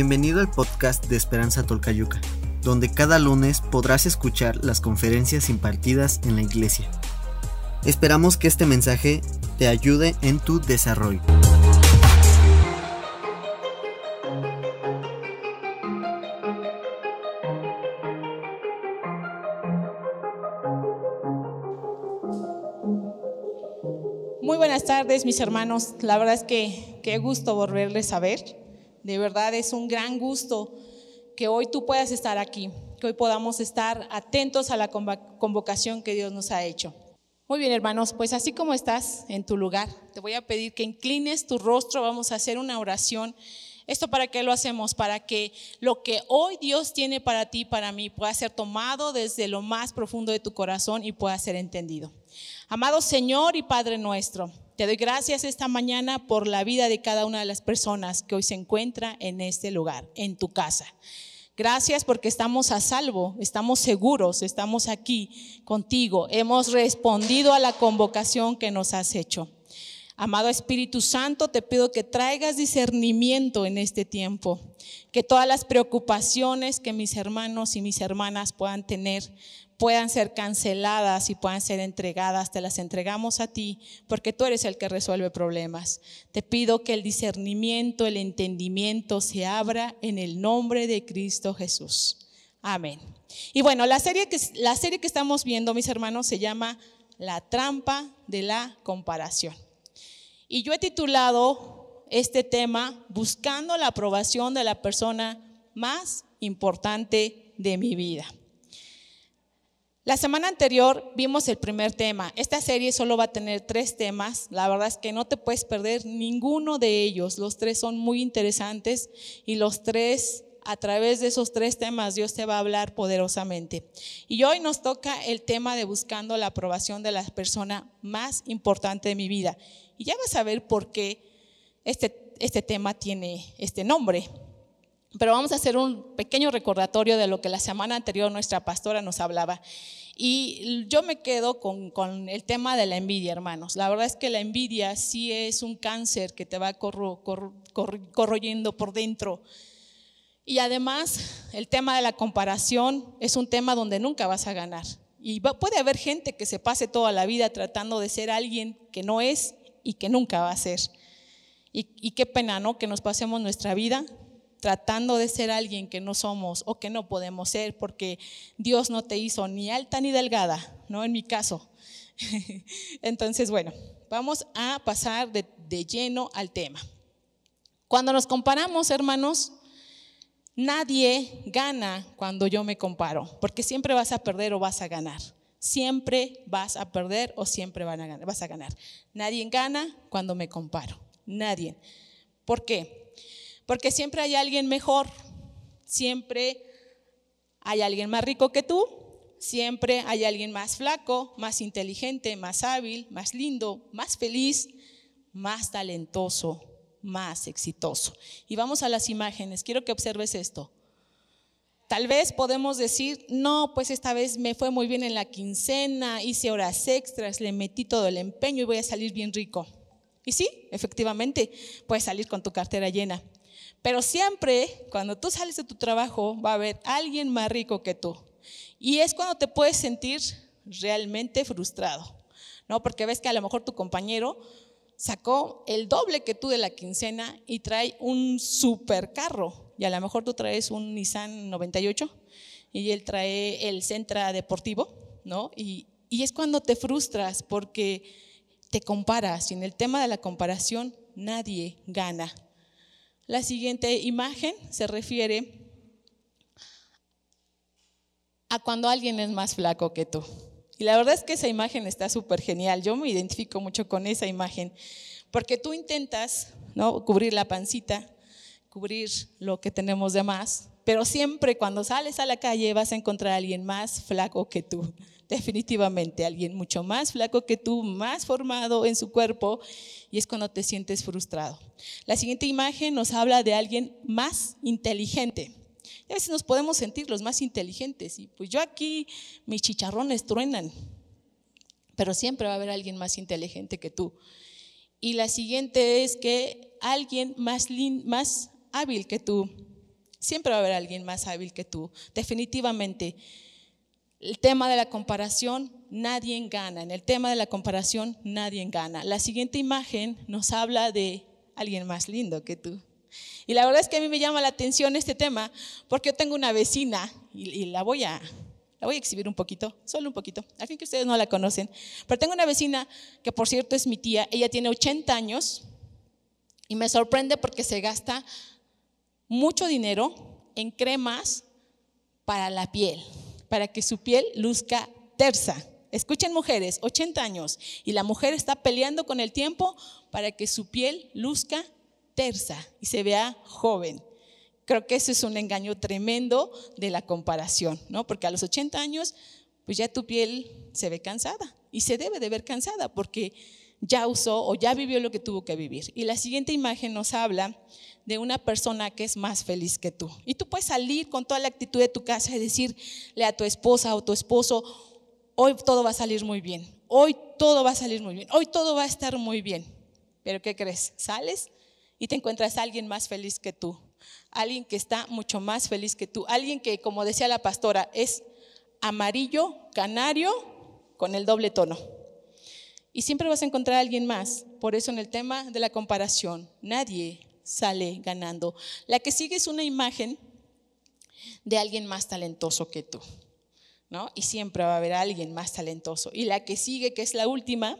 Bienvenido al podcast de Esperanza Tolcayuca, donde cada lunes podrás escuchar las conferencias impartidas en la iglesia. Esperamos que este mensaje te ayude en tu desarrollo. Muy buenas tardes, mis hermanos. La verdad es que qué gusto volverles a ver. De verdad es un gran gusto que hoy tú puedas estar aquí, que hoy podamos estar atentos a la convocación que Dios nos ha hecho. Muy bien, hermanos, pues así como estás en tu lugar, te voy a pedir que inclines tu rostro, vamos a hacer una oración. ¿Esto para qué lo hacemos? Para que lo que hoy Dios tiene para ti, para mí, pueda ser tomado desde lo más profundo de tu corazón y pueda ser entendido. Amado Señor y Padre nuestro, te doy gracias esta mañana por la vida de cada una de las personas que hoy se encuentra en este lugar, en tu casa. Gracias porque estamos a salvo, estamos seguros, estamos aquí contigo. Hemos respondido a la convocación que nos has hecho. Amado Espíritu Santo, te pido que traigas discernimiento en este tiempo, que todas las preocupaciones que mis hermanos y mis hermanas puedan tener puedan ser canceladas y puedan ser entregadas, te las entregamos a ti, porque tú eres el que resuelve problemas. Te pido que el discernimiento, el entendimiento se abra en el nombre de Cristo Jesús. Amén. Y bueno, la serie que, la serie que estamos viendo, mis hermanos, se llama La trampa de la comparación. Y yo he titulado este tema Buscando la aprobación de la persona más importante de mi vida. La semana anterior vimos el primer tema. Esta serie solo va a tener tres temas. La verdad es que no te puedes perder ninguno de ellos. Los tres son muy interesantes y los tres, a través de esos tres temas, Dios te va a hablar poderosamente. Y hoy nos toca el tema de buscando la aprobación de la persona más importante de mi vida. Y ya vas a ver por qué este, este tema tiene este nombre. Pero vamos a hacer un pequeño recordatorio de lo que la semana anterior nuestra pastora nos hablaba. Y yo me quedo con, el tema de la envidia, hermanos. La verdad es que la envidia sí es un cáncer que te va corroyendo por dentro. Y además, el tema de la comparación es un tema donde nunca vas a ganar. Y puede haber gente que se pase toda la vida tratando de ser alguien que no es y que nunca va a ser. Y, y qué pena, ¿no? Que nos pasemos nuestra vida tratando de ser alguien que no somos o que no podemos ser, porque Dios no te hizo ni alta ni delgada, ¿no? En mi caso. Entonces, bueno, vamos a pasar de, de lleno al tema. Cuando nos comparamos, hermanos, nadie gana cuando yo me comparo, porque siempre vas a perder o vas a ganar. Siempre vas a perder o siempre van a ganar, vas a ganar. Nadie gana cuando me comparo. Nadie. ¿Por qué? Porque siempre hay alguien mejor, siempre hay alguien más rico que tú, siempre hay alguien más flaco, más inteligente, más hábil, más lindo, más feliz, más talentoso, más exitoso. Y vamos a las imágenes. Quiero que observes esto. Tal vez podemos decir, no, pues esta vez me fue muy bien en la quincena, hice horas extras, le metí todo el empeño y voy a salir bien rico. Y sí, efectivamente, puedes salir con tu cartera llena. Pero siempre, cuando tú sales de tu trabajo, va a haber alguien más rico que tú. Y es cuando te puedes sentir realmente frustrado, ¿no? Porque ves que a lo mejor tu compañero sacó el doble que tú de la quincena y trae un super carro. Y a lo mejor tú traes un Nissan 98 y él trae el Centra Deportivo, ¿no? Y, y es cuando te frustras porque te comparas y en el tema de la comparación nadie gana. La siguiente imagen se refiere a cuando alguien es más flaco que tú. Y la verdad es que esa imagen está súper genial. Yo me identifico mucho con esa imagen, porque tú intentas ¿no? cubrir la pancita, cubrir lo que tenemos de más, pero siempre cuando sales a la calle vas a encontrar a alguien más flaco que tú definitivamente alguien mucho más flaco que tú, más formado en su cuerpo, y es cuando te sientes frustrado. La siguiente imagen nos habla de alguien más inteligente. a veces nos podemos sentir los más inteligentes, y pues yo aquí mis chicharrones truenan, pero siempre va a haber alguien más inteligente que tú. Y la siguiente es que alguien más, más hábil que tú. Siempre va a haber alguien más hábil que tú. Definitivamente. El tema de la comparación, nadie gana. En el tema de la comparación, nadie gana. La siguiente imagen nos habla de alguien más lindo que tú. Y la verdad es que a mí me llama la atención este tema porque yo tengo una vecina y, la voy a la voy a exhibir un poquito, solo un poquito, a fin que ustedes no la conocen. Pero tengo una vecina que por cierto es mi tía, ella tiene 80 años y me sorprende porque se gasta mucho dinero en cremas para la piel, para que su piel luzca tersa. Escuchen mujeres, 80 años, y la mujer está peleando con el tiempo para que su piel luzca tersa y se vea joven. Creo que ese es un engaño tremendo de la comparación, ¿no? Porque a los 80 años, pues ya tu piel se ve cansada y se debe de ver cansada porque ya usó o ya vivió lo que tuvo que vivir. Y la siguiente imagen nos habla de una persona que es más feliz que tú. Y tú puedes salir con toda la actitud de tu casa y decirle a tu esposa o tu esposo, hoy todo va a salir muy bien, hoy todo va a salir muy bien, hoy todo va a estar muy bien. Pero ¿qué crees? Sales y te encuentras a alguien más feliz que tú, alguien que está mucho más feliz que tú, alguien que, como decía la pastora, es amarillo, canario, con el doble tono. Y siempre vas a encontrar a alguien más. Por eso en el tema de la comparación, nadie sale ganando. La que sigue es una imagen de alguien más talentoso que tú. ¿no? Y siempre va a haber alguien más talentoso. Y la que sigue, que es la última,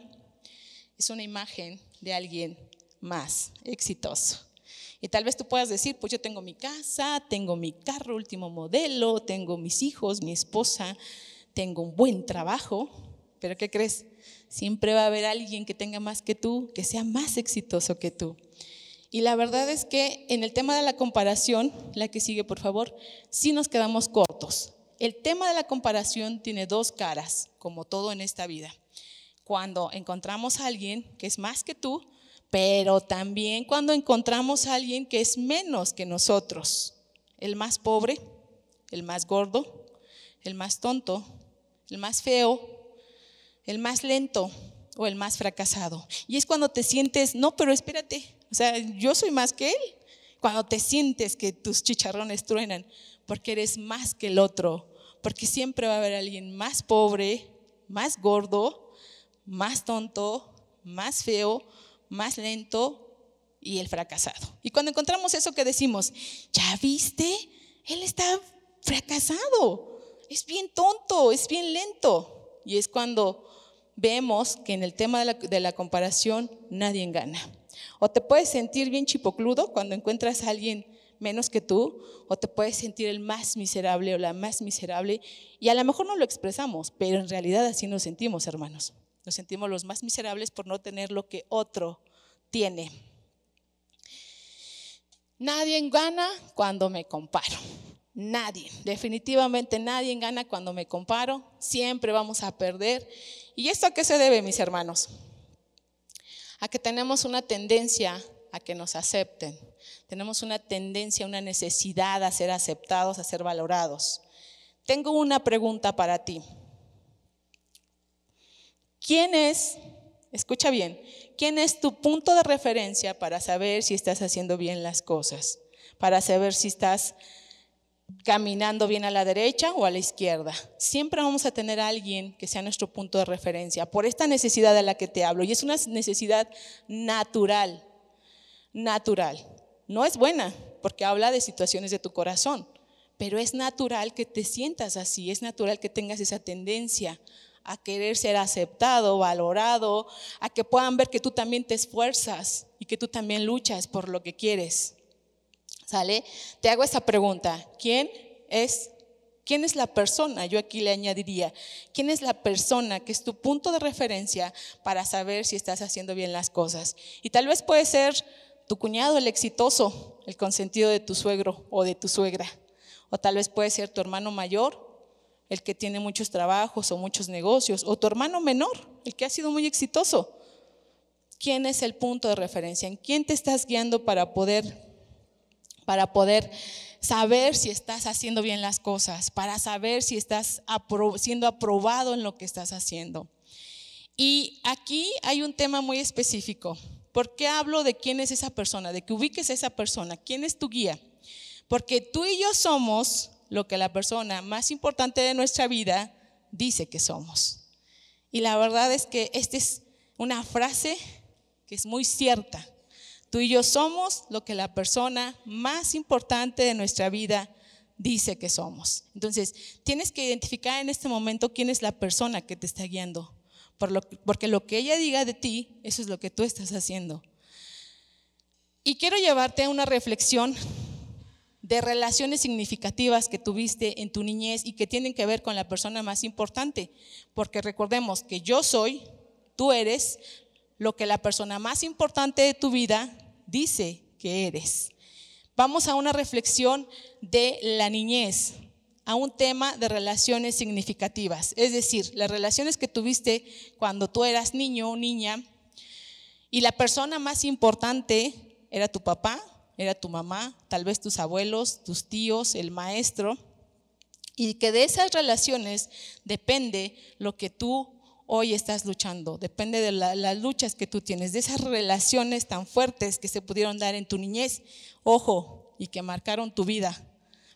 es una imagen de alguien más exitoso. Y tal vez tú puedas decir, pues yo tengo mi casa, tengo mi carro último modelo, tengo mis hijos, mi esposa, tengo un buen trabajo, pero ¿qué crees? Siempre va a haber alguien que tenga más que tú, que sea más exitoso que tú. Y la verdad es que en el tema de la comparación, la que sigue por favor, sí nos quedamos cortos. El tema de la comparación tiene dos caras, como todo en esta vida. Cuando encontramos a alguien que es más que tú, pero también cuando encontramos a alguien que es menos que nosotros, el más pobre, el más gordo, el más tonto, el más feo, el más lento o el más fracasado. Y es cuando te sientes, no, pero espérate, o sea, yo soy más que él. Cuando te sientes que tus chicharrones truenan, porque eres más que el otro, porque siempre va a haber alguien más pobre, más gordo, más tonto, más feo más lento y el fracasado. Y cuando encontramos eso que decimos, ¿ya viste? Él está fracasado, es bien tonto, es bien lento. Y es cuando vemos que en el tema de la, comparación nadie gana. O te puedes sentir bien chipocludo cuando encuentras a alguien menos que tú, o te puedes sentir el más miserable o la más miserable, y a lo mejor no lo expresamos, pero en realidad así nos sentimos, hermanos. Nos sentimos los más miserables por no tener lo que otro tiene. Nadie gana cuando me comparo. Nadie, definitivamente nadie gana cuando me comparo. Siempre vamos a perder. ¿Y esto a qué se debe, mis hermanos? A que tenemos una tendencia a que nos acepten. Tenemos una tendencia, una necesidad a ser aceptados, a ser valorados. Tengo una pregunta para ti. ¿Quién es, escucha bien, quién es tu punto de referencia para saber si estás haciendo bien las cosas? Para saber si estás caminando bien a la derecha o a la izquierda. Siempre vamos a tener a alguien que sea nuestro punto de referencia por esta necesidad de la que te hablo. Y es una necesidad natural, natural. No es buena porque habla de situaciones de tu corazón, pero es natural que te sientas así, es natural que tengas esa tendencia a querer ser aceptado, valorado, a que puedan ver que tú también te esfuerzas y que tú también luchas por lo que quieres. ¿Sale? Te hago esta pregunta. ¿Quién es quién es la persona? Yo aquí le añadiría, ¿quién es la persona que es tu punto de referencia para saber si estás haciendo bien las cosas? Y tal vez puede ser tu cuñado el exitoso, el consentido de tu suegro o de tu suegra. O tal vez puede ser tu hermano mayor el que tiene muchos trabajos o muchos negocios, o tu hermano menor, el que ha sido muy exitoso. ¿Quién es el punto de referencia? ¿En quién te estás guiando para poder, para poder saber si estás haciendo bien las cosas, para saber si estás siendo aprobado en lo que estás haciendo? Y aquí hay un tema muy específico. ¿Por qué hablo de quién es esa persona? De que ubiques a esa persona. ¿Quién es tu guía? Porque tú y yo somos lo que la persona más importante de nuestra vida dice que somos. Y la verdad es que esta es una frase que es muy cierta. Tú y yo somos lo que la persona más importante de nuestra vida dice que somos. Entonces, tienes que identificar en este momento quién es la persona que te está guiando. porque lo que ella diga de ti, eso es lo que tú estás haciendo. Y quiero llevarte a una reflexión de relaciones significativas que tuviste en tu niñez y que tienen que ver con la persona más importante. Porque recordemos que yo soy, tú eres, lo que la persona más importante de tu vida dice que eres. Vamos a una reflexión de la niñez, a un tema de relaciones significativas, es decir, las relaciones que tuviste cuando tú eras niño o niña y la persona más importante era tu papá, era tu mamá, tal vez tus abuelos, tus tíos, el maestro, y que de esas relaciones depende lo que tú hoy estás luchando, depende de las luchas que tú tienes, de esas relaciones tan fuertes que se pudieron dar en tu niñez, ojo, y que marcaron tu vida.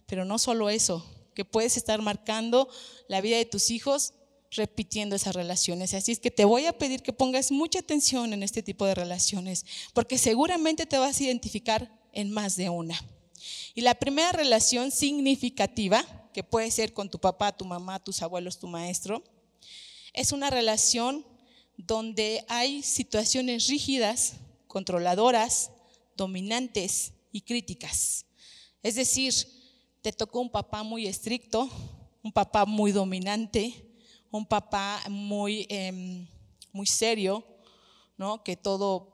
Pero no solo eso, que puedes estar marcando la vida de tus hijos repitiendo esas relaciones. Así es que te voy a pedir que pongas mucha atención en este tipo de relaciones, porque seguramente te vas a identificar en más de una. Y la primera relación significativa, que puede ser con tu papá, tu mamá, tus abuelos, tu maestro, es una relación donde hay situaciones rígidas, controladoras, dominantes y críticas. Es decir, te tocó un papá muy estricto, un papá muy dominante, un papá muy, em, muy serio, ¿no? que todo,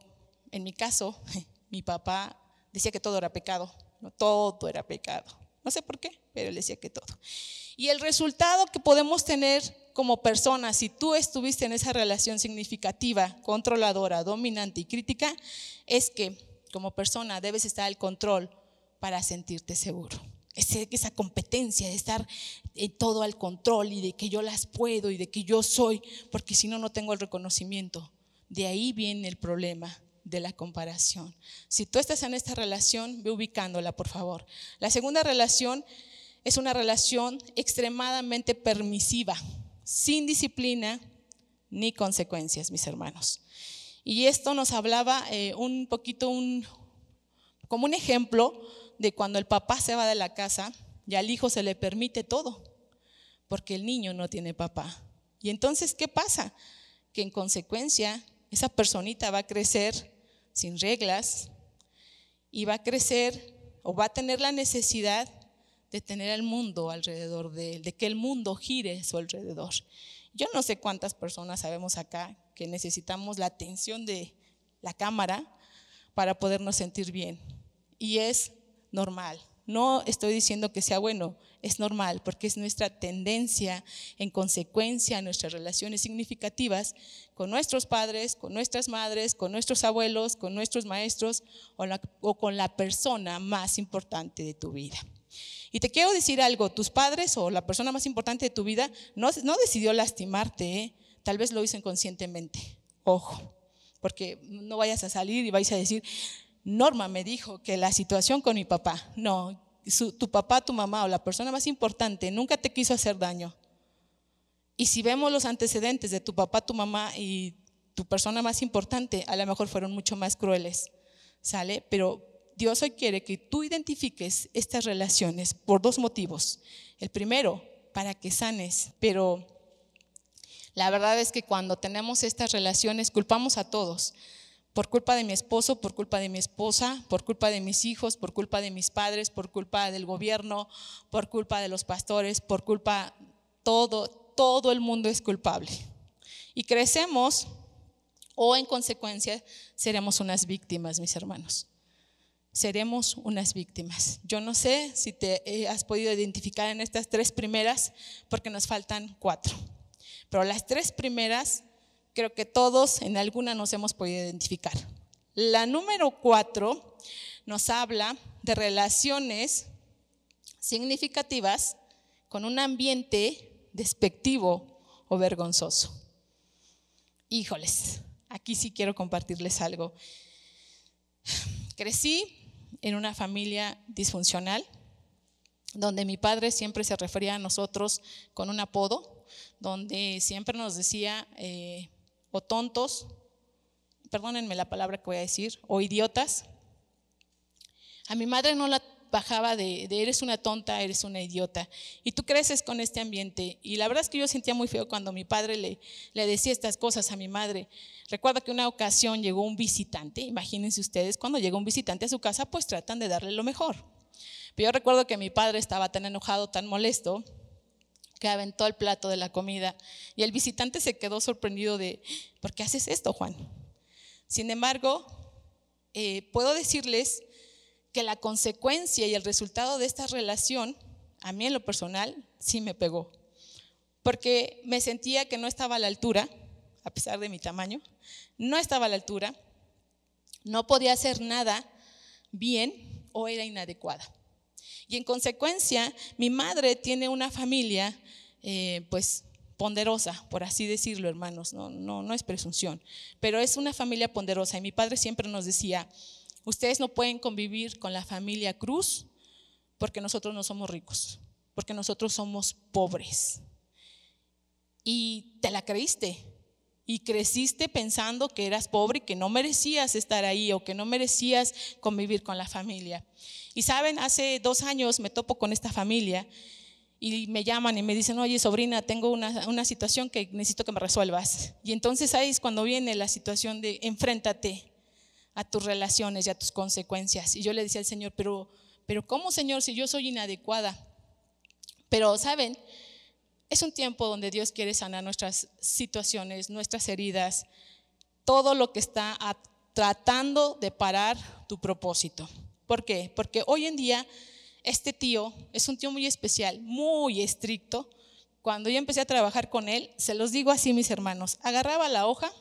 en mi caso, mi papá decía que todo era pecado, ¿no? todo era pecado. No sé por qué, pero él decía que todo. Y el resultado que podemos tener como persona, si tú estuviste en esa relación significativa, controladora, dominante y crítica, es que como persona debes estar al control para sentirte seguro. Esa competencia de estar en todo al control y de que yo las puedo y de que yo soy, porque si no, no tengo el reconocimiento. De ahí viene el problema de la comparación. Si tú estás en esta relación, ve ubicándola, por favor. La segunda relación es una relación extremadamente permisiva sin disciplina ni consecuencias, mis hermanos. Y esto nos hablaba eh, un poquito, un, como un ejemplo de cuando el papá se va de la casa y al hijo se le permite todo, porque el niño no tiene papá. Y entonces, ¿qué pasa? Que en consecuencia, esa personita va a crecer sin reglas y va a crecer o va a tener la necesidad de tener el mundo alrededor de él, de que el mundo gire a su alrededor. Yo no sé cuántas personas sabemos acá que necesitamos la atención de la cámara para podernos sentir bien. Y es normal. No estoy diciendo que sea bueno, es normal, porque es nuestra tendencia, en consecuencia, a nuestras relaciones significativas con nuestros padres, con nuestras madres, con nuestros abuelos, con nuestros maestros o, o con la persona más importante de tu vida. Y te quiero decir algo, tus padres o la persona más importante de tu vida no, no decidió lastimarte, ¿eh? tal vez lo hizo inconscientemente. Ojo, porque no vayas a salir y vais a decir, Norma me dijo que la situación con mi papá, no, tu papá, tu mamá o la persona más importante nunca te quiso hacer daño. Y si vemos los antecedentes de tu papá, tu mamá y tu persona más importante, a lo mejor fueron mucho más crueles, ¿sale? Pero Dios hoy quiere que tú identifiques estas relaciones por dos motivos. El primero, para que sanes, pero la verdad es que cuando tenemos estas relaciones culpamos a todos. Por culpa de mi esposo, por culpa de mi esposa, por culpa de mis hijos, por culpa de mis padres, por culpa del gobierno, por culpa de los pastores, por culpa todo, todo el mundo es culpable. Y crecemos o en consecuencia seremos unas víctimas, mis hermanos seremos unas víctimas. Yo no sé si te eh, has podido identificar en estas tres primeras, porque nos faltan cuatro. Pero las tres primeras, creo que todos en alguna nos hemos podido identificar. La número cuatro nos habla de relaciones significativas con un ambiente despectivo o vergonzoso. Híjoles, aquí sí quiero compartirles algo. Crecí en una familia disfuncional, donde mi padre siempre se refería a nosotros con un apodo, donde siempre nos decía eh, o tontos, perdónenme la palabra que voy a decir, o idiotas. A mi madre no la bajaba de, eres una tonta, eres una idiota. Y tú creces con este ambiente. Y la verdad es que yo sentía muy feo cuando mi padre le, le decía estas cosas a mi madre. Recuerdo que una ocasión llegó un visitante, imagínense ustedes, cuando llega un visitante a su casa, pues tratan de darle lo mejor. Pero yo recuerdo que mi padre estaba tan enojado, tan molesto, que aventó el plato de la comida. Y el visitante se quedó sorprendido de, ¿por qué haces esto, Juan? Sin embargo, eh, puedo decirles que la consecuencia y el resultado de esta relación, a mí en lo personal, sí me pegó. Porque me sentía que no estaba a la altura, a pesar de mi tamaño, no estaba a la altura, no podía hacer nada bien o era inadecuada. Y en consecuencia, mi madre tiene una familia, eh, pues, ponderosa, por así decirlo, hermanos, no, no, no es presunción, pero es una familia ponderosa. Y mi padre siempre nos decía, Ustedes no pueden convivir con la familia Cruz porque nosotros no somos ricos, porque nosotros somos pobres. Y te la creíste. Y creciste pensando que eras pobre y que no merecías estar ahí o que no merecías convivir con la familia. Y saben, hace dos años me topo con esta familia y me llaman y me dicen, oye sobrina, tengo una, una situación que necesito que me resuelvas. Y entonces ahí es cuando viene la situación de enfréntate, a tus relaciones y a tus consecuencias. Y yo le decía al Señor, pero, pero ¿cómo Señor si yo soy inadecuada? Pero, ¿saben? Es un tiempo donde Dios quiere sanar nuestras situaciones, nuestras heridas, todo lo que está tratando de parar tu propósito. ¿Por qué? Porque hoy en día este tío es un tío muy especial, muy estricto. Cuando yo empecé a trabajar con él, se los digo así mis hermanos, agarraba la hoja,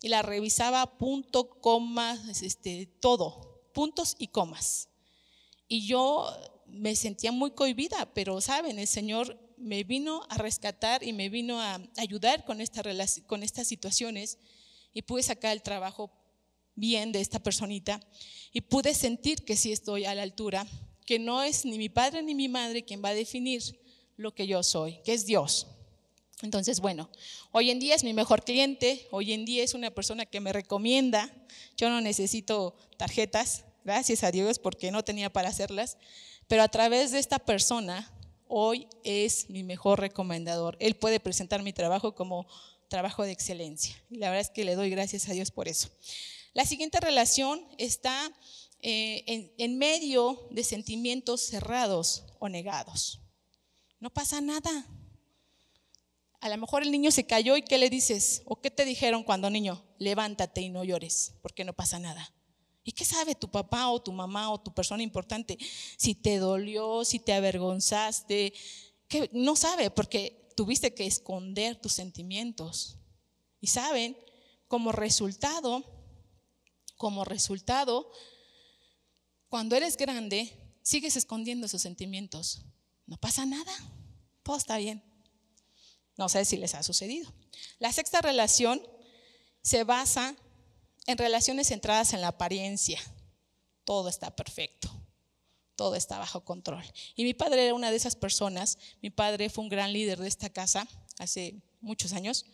y la revisaba punto, comas, este, todo, puntos y comas. Y yo me sentía muy cohibida, pero saben, el Señor me vino a rescatar y me vino a ayudar con, esta con estas situaciones y pude sacar el trabajo bien de esta personita y pude sentir que sí estoy a la altura, que no es ni mi padre ni mi madre quien va a definir lo que yo soy, que es Dios. Entonces, bueno, hoy en día es mi mejor cliente, hoy en día es una persona que me recomienda, yo no necesito tarjetas, gracias a Dios porque no tenía para hacerlas, pero a través de esta persona hoy es mi mejor recomendador. Él puede presentar mi trabajo como trabajo de excelencia y la verdad es que le doy gracias a Dios por eso. La siguiente relación está eh, en, en medio de sentimientos cerrados o negados. No pasa nada. A lo mejor el niño se cayó y ¿qué le dices? ¿O qué te dijeron cuando niño? Levántate y no llores, porque no pasa nada. ¿Y qué sabe tu papá o tu mamá o tu persona importante? Si te dolió, si te avergonzaste, que no sabe porque tuviste que esconder tus sentimientos. Y saben, como resultado, como resultado, cuando eres grande, sigues escondiendo esos sentimientos. No pasa nada, todo está bien. No sé si les ha sucedido. La sexta relación se basa en relaciones centradas en la apariencia. Todo está perfecto, todo está bajo control. Y mi padre era una de esas personas. Mi padre fue un gran líder de esta casa hace muchos años.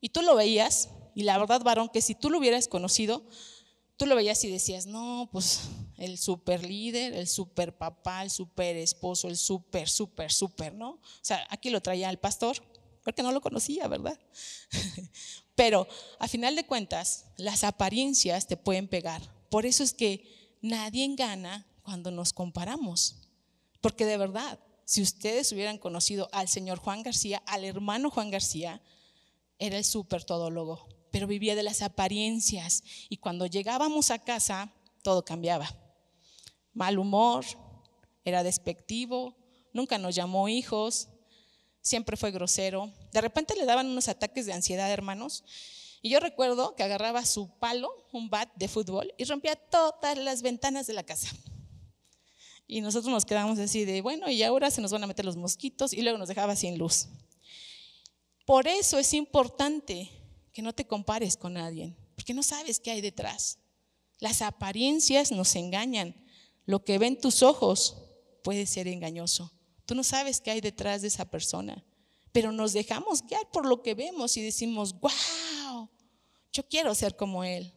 Y tú lo veías, y la verdad, varón, que si tú lo hubieras conocido, tú lo veías y decías, no, pues el super líder, el super papá, el super esposo, el super, super, super, ¿no? O sea, aquí lo traía el pastor, porque no lo conocía, ¿verdad? Pero a final de cuentas, las apariencias te pueden pegar. Por eso es que nadie gana cuando nos comparamos. Porque de verdad, si ustedes hubieran conocido al señor Juan García, al hermano Juan García, era el súper todólogo, pero vivía de las apariencias. Y cuando llegábamos a casa, todo cambiaba. Mal humor, era despectivo, nunca nos llamó hijos, siempre fue grosero. De repente le daban unos ataques de ansiedad, hermanos. Y yo recuerdo que agarraba su palo, un bat de fútbol, y rompía todas las ventanas de la casa. Y nosotros nos quedamos así de, bueno, y ahora se nos van a meter los mosquitos, y luego nos dejaba sin luz. Por eso es importante que no te compares con nadie, porque no sabes qué hay detrás. Las apariencias nos engañan. Lo que ven tus ojos puede ser engañoso. Tú no sabes qué hay detrás de esa persona, pero nos dejamos guiar por lo que vemos y decimos, wow, yo quiero ser como él.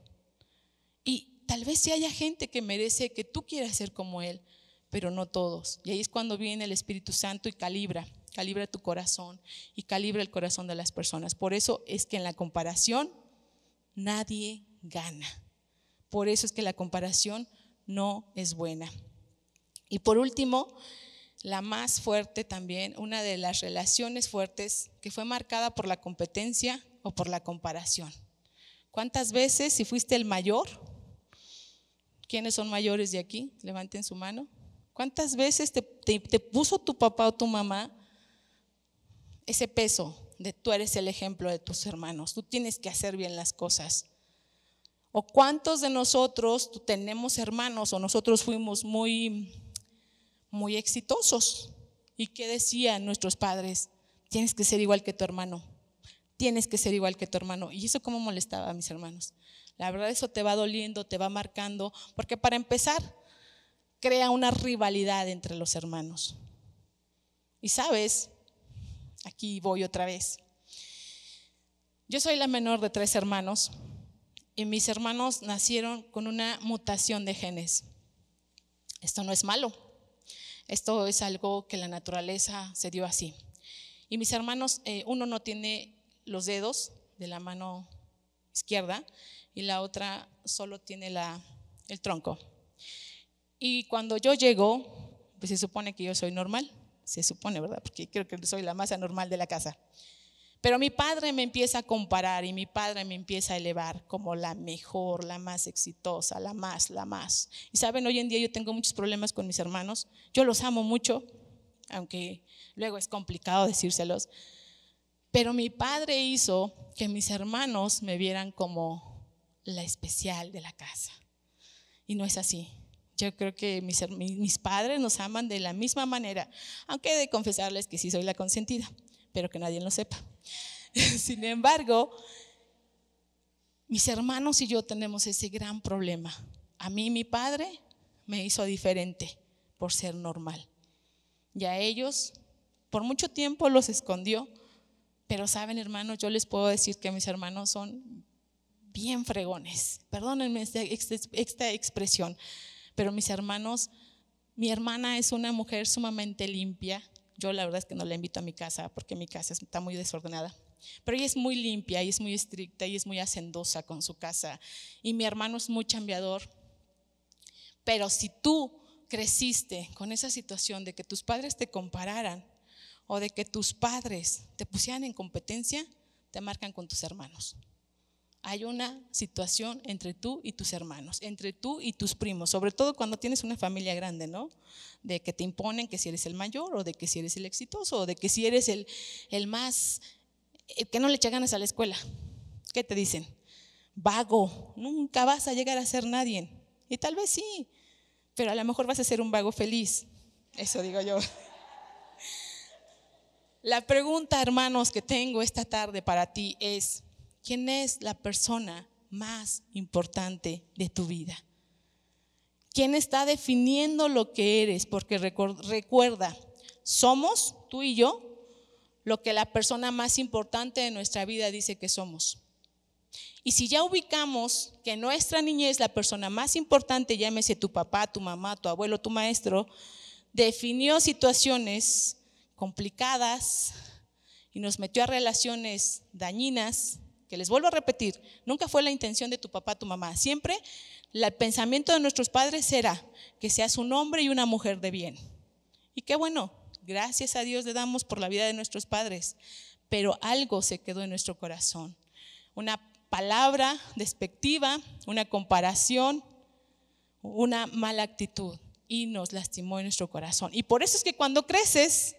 Y tal vez si haya gente que merece que tú quieras ser como él, pero no todos. Y ahí es cuando viene el Espíritu Santo y calibra, calibra tu corazón y calibra el corazón de las personas. Por eso es que en la comparación nadie gana. Por eso es que la comparación no es buena. Y por último, la más fuerte también, una de las relaciones fuertes que fue marcada por la competencia o por la comparación. ¿Cuántas veces, si fuiste el mayor, quiénes son mayores de aquí? Levanten su mano. ¿Cuántas veces te, puso tu papá o tu mamá ese peso de tú eres el ejemplo de tus hermanos, tú tienes que hacer bien las cosas? ¿O cuántos de nosotros tenemos hermanos o nosotros fuimos muy muy exitosos. ¿Y qué decían nuestros padres? Tienes que ser igual que tu hermano. Tienes que ser igual que tu hermano. Y eso cómo molestaba a mis hermanos. La verdad eso te va doliendo, te va marcando, porque para empezar, crea una rivalidad entre los hermanos. Y sabes, aquí voy otra vez. Yo soy la menor de tres hermanos y mis hermanos nacieron con una mutación de genes. Esto no es malo. Esto es algo que la naturaleza se dio así. Y mis hermanos, eh, uno no tiene los dedos de la mano izquierda y la otra solo tiene el tronco. Y cuando yo llego, pues se supone que yo soy normal, se supone, ¿verdad? Porque creo que soy la más anormal de la casa. Pero mi padre me empieza a comparar y mi padre me empieza a elevar como la mejor, la más exitosa, la más, la más. Y saben, hoy en día yo tengo muchos problemas con mis hermanos. Yo los amo mucho, aunque luego es complicado decírselos. Pero mi padre hizo que mis hermanos me vieran como la especial de la casa. Y no es así. Yo creo que mis, mis padres nos aman de la misma manera, aunque he de confesarles que sí soy la consentida pero que nadie lo sepa. Sin embargo, mis hermanos y yo tenemos ese gran problema. A mí mi padre me hizo diferente por ser normal. Y a ellos, por mucho tiempo los escondió, pero saben hermanos, yo les puedo decir que mis hermanos son bien fregones. Perdónenme esta, esta expresión, pero mis hermanos, mi hermana es una mujer sumamente limpia, yo la verdad es que no la invito a mi casa porque mi casa está muy desordenada. Pero ella es muy limpia, y es muy estricta, y es muy hacendosa con su casa. Y mi hermano es muy chambeador. Pero si tú creciste con esa situación de que tus padres te compararan o de que tus padres te pusieran en competencia, te marcan con tus hermanos hay una situación entre tú y tus hermanos, entre tú y tus primos, sobre todo cuando tienes una familia grande, ¿no? De que te imponen que si eres el mayor o de que si eres el exitoso o de que si eres el, el más, que no le echa ganas a la escuela. ¿Qué te dicen? Vago, nunca vas a llegar a ser nadie. Y tal vez sí, pero a lo mejor vas a ser un vago feliz. Eso digo yo. La pregunta, hermanos, que tengo esta tarde para ti es, ¿Quién es la persona más importante de tu vida? ¿Quién está definiendo lo que eres? Porque recuerda, somos, tú y yo, lo que la persona más importante de nuestra vida dice que somos. Y si ya ubicamos que nuestra niñez, la persona más importante, llámese tu papá, tu mamá, tu abuelo, tu maestro, definió situaciones complicadas y nos metió a relaciones dañinas, les vuelvo a repetir, nunca fue la intención de tu papá, tu mamá. Siempre el pensamiento de nuestros padres era que seas un hombre y una mujer de bien. Y qué bueno, gracias a Dios le damos por la vida de nuestros padres, pero algo se quedó en nuestro corazón. Una palabra despectiva, una comparación, una mala actitud y nos lastimó en nuestro corazón. Y por eso es que cuando creces,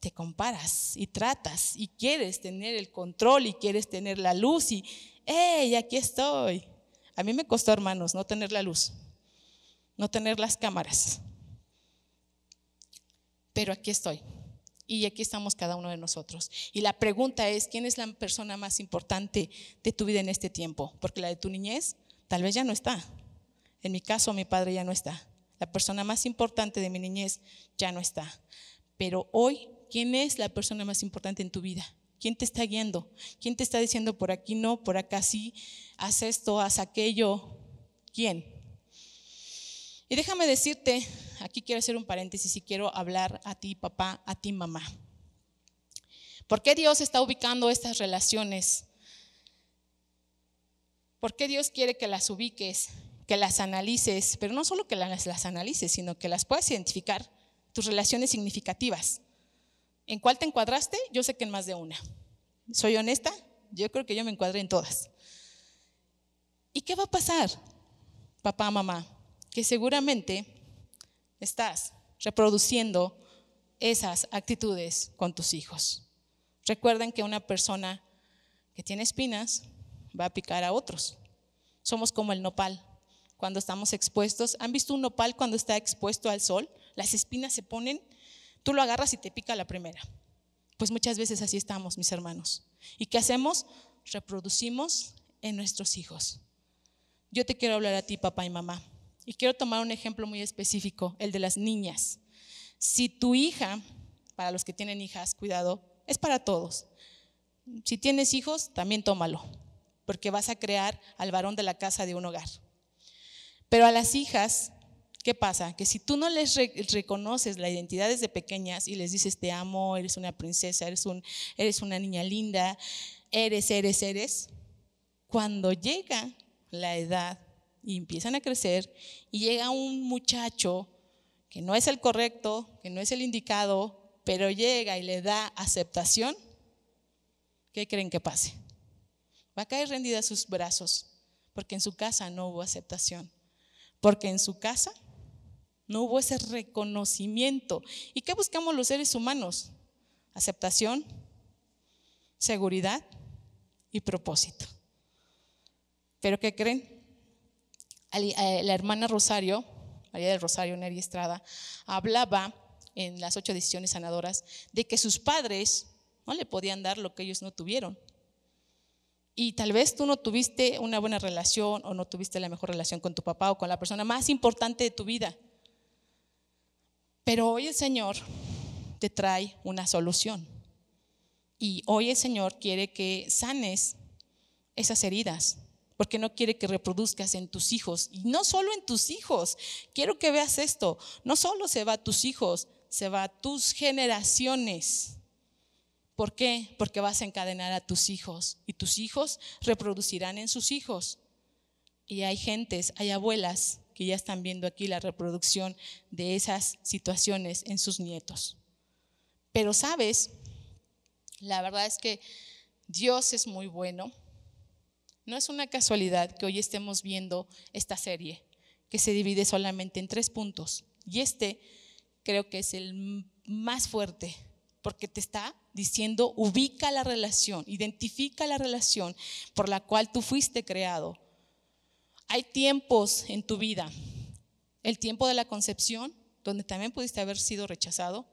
te comparas y tratas y quieres tener el control y quieres tener la luz y, hey, aquí estoy. A mí me costó, hermanos, no tener la luz, no tener las cámaras. Pero aquí estoy. Y aquí estamos cada uno de nosotros. Y la pregunta es, ¿quién es la persona más importante de tu vida en este tiempo? Porque la de tu niñez tal vez ya no está. En mi caso, mi padre ya no está. La persona más importante de mi niñez ya no está. Pero hoy, ¿quién es la persona más importante en tu vida? ¿Quién te está guiando? ¿Quién te está diciendo por aquí no, por acá sí, haz esto, haz aquello? ¿Quién? Y déjame decirte, aquí quiero hacer un paréntesis y quiero hablar a ti papá, a ti mamá. ¿Por qué Dios está ubicando estas relaciones? ¿Por qué Dios quiere que las ubiques, que las analices? Pero no solo que las, las analices, sino que las puedas identificar, tus relaciones significativas. ¿En cuál te encuadraste? Yo sé que en más de una. ¿Soy honesta? Yo creo que yo me encuadré en todas. ¿Y qué va a pasar, papá, mamá? Que seguramente estás reproduciendo esas actitudes con tus hijos. Recuerden que una persona que tiene espinas va a picar a otros. Somos como el nopal. Cuando estamos expuestos, ¿han visto un nopal cuando está expuesto al sol? Las espinas se ponen, tú lo agarras y te pica la primera. Pues muchas veces así estamos, mis hermanos. ¿Y qué hacemos? Reproducimos en nuestros hijos. Yo te quiero hablar a ti, papá y mamá. Y quiero tomar un ejemplo muy específico, el de las niñas. Si tu hija, para los que tienen hijas, cuidado, es para todos. Si tienes hijos, también tómalo, porque vas a crear al varón de la casa de un hogar. Pero a las hijas, ¿qué pasa? Que si tú no les reconoces la identidad desde pequeñas y les dices te amo, eres una princesa, eres, un, eres una niña linda, eres, eres, eres, cuando llega la edad y empiezan a crecer y llega un muchacho que no es el correcto, que no es el indicado, pero llega y le da aceptación, ¿qué creen que pase? Va a caer rendida a sus brazos, porque en su casa no hubo aceptación, porque en su casa no hubo ese reconocimiento. ¿Y qué buscamos los seres humanos? Aceptación, seguridad y propósito. ¿Pero qué creen? Eh, la hermana Rosario, María del Rosario Neri Estrada, hablaba en las ocho decisiones sanadoras de que sus padres no le podían dar lo que ellos no tuvieron. Y tal vez tú no tuviste una buena relación o no tuviste la mejor relación con tu papá o con la persona más importante de tu vida. Pero hoy el Señor te trae una solución. Y hoy el Señor quiere que sanes esas heridas, porque no quiere que reproduzcas en tus hijos. Y no solo en tus hijos, quiero que veas esto, no solo se va a tus hijos, se va a tus generaciones. ¿Por qué? Porque vas a encadenar a tus hijos y tus hijos reproducirán en sus hijos. Y hay gentes, hay abuelas que ya están viendo aquí la reproducción de esas situaciones en sus nietos. Pero sabes, la verdad es que Dios es muy bueno. No es una casualidad que hoy estemos viendo esta serie que se divide solamente en tres puntos. Y este creo que es el más fuerte, porque te está diciendo, ubica la relación, identifica la relación por la cual tú fuiste creado. Hay tiempos en tu vida, el tiempo de la concepción, donde también pudiste haber sido rechazado,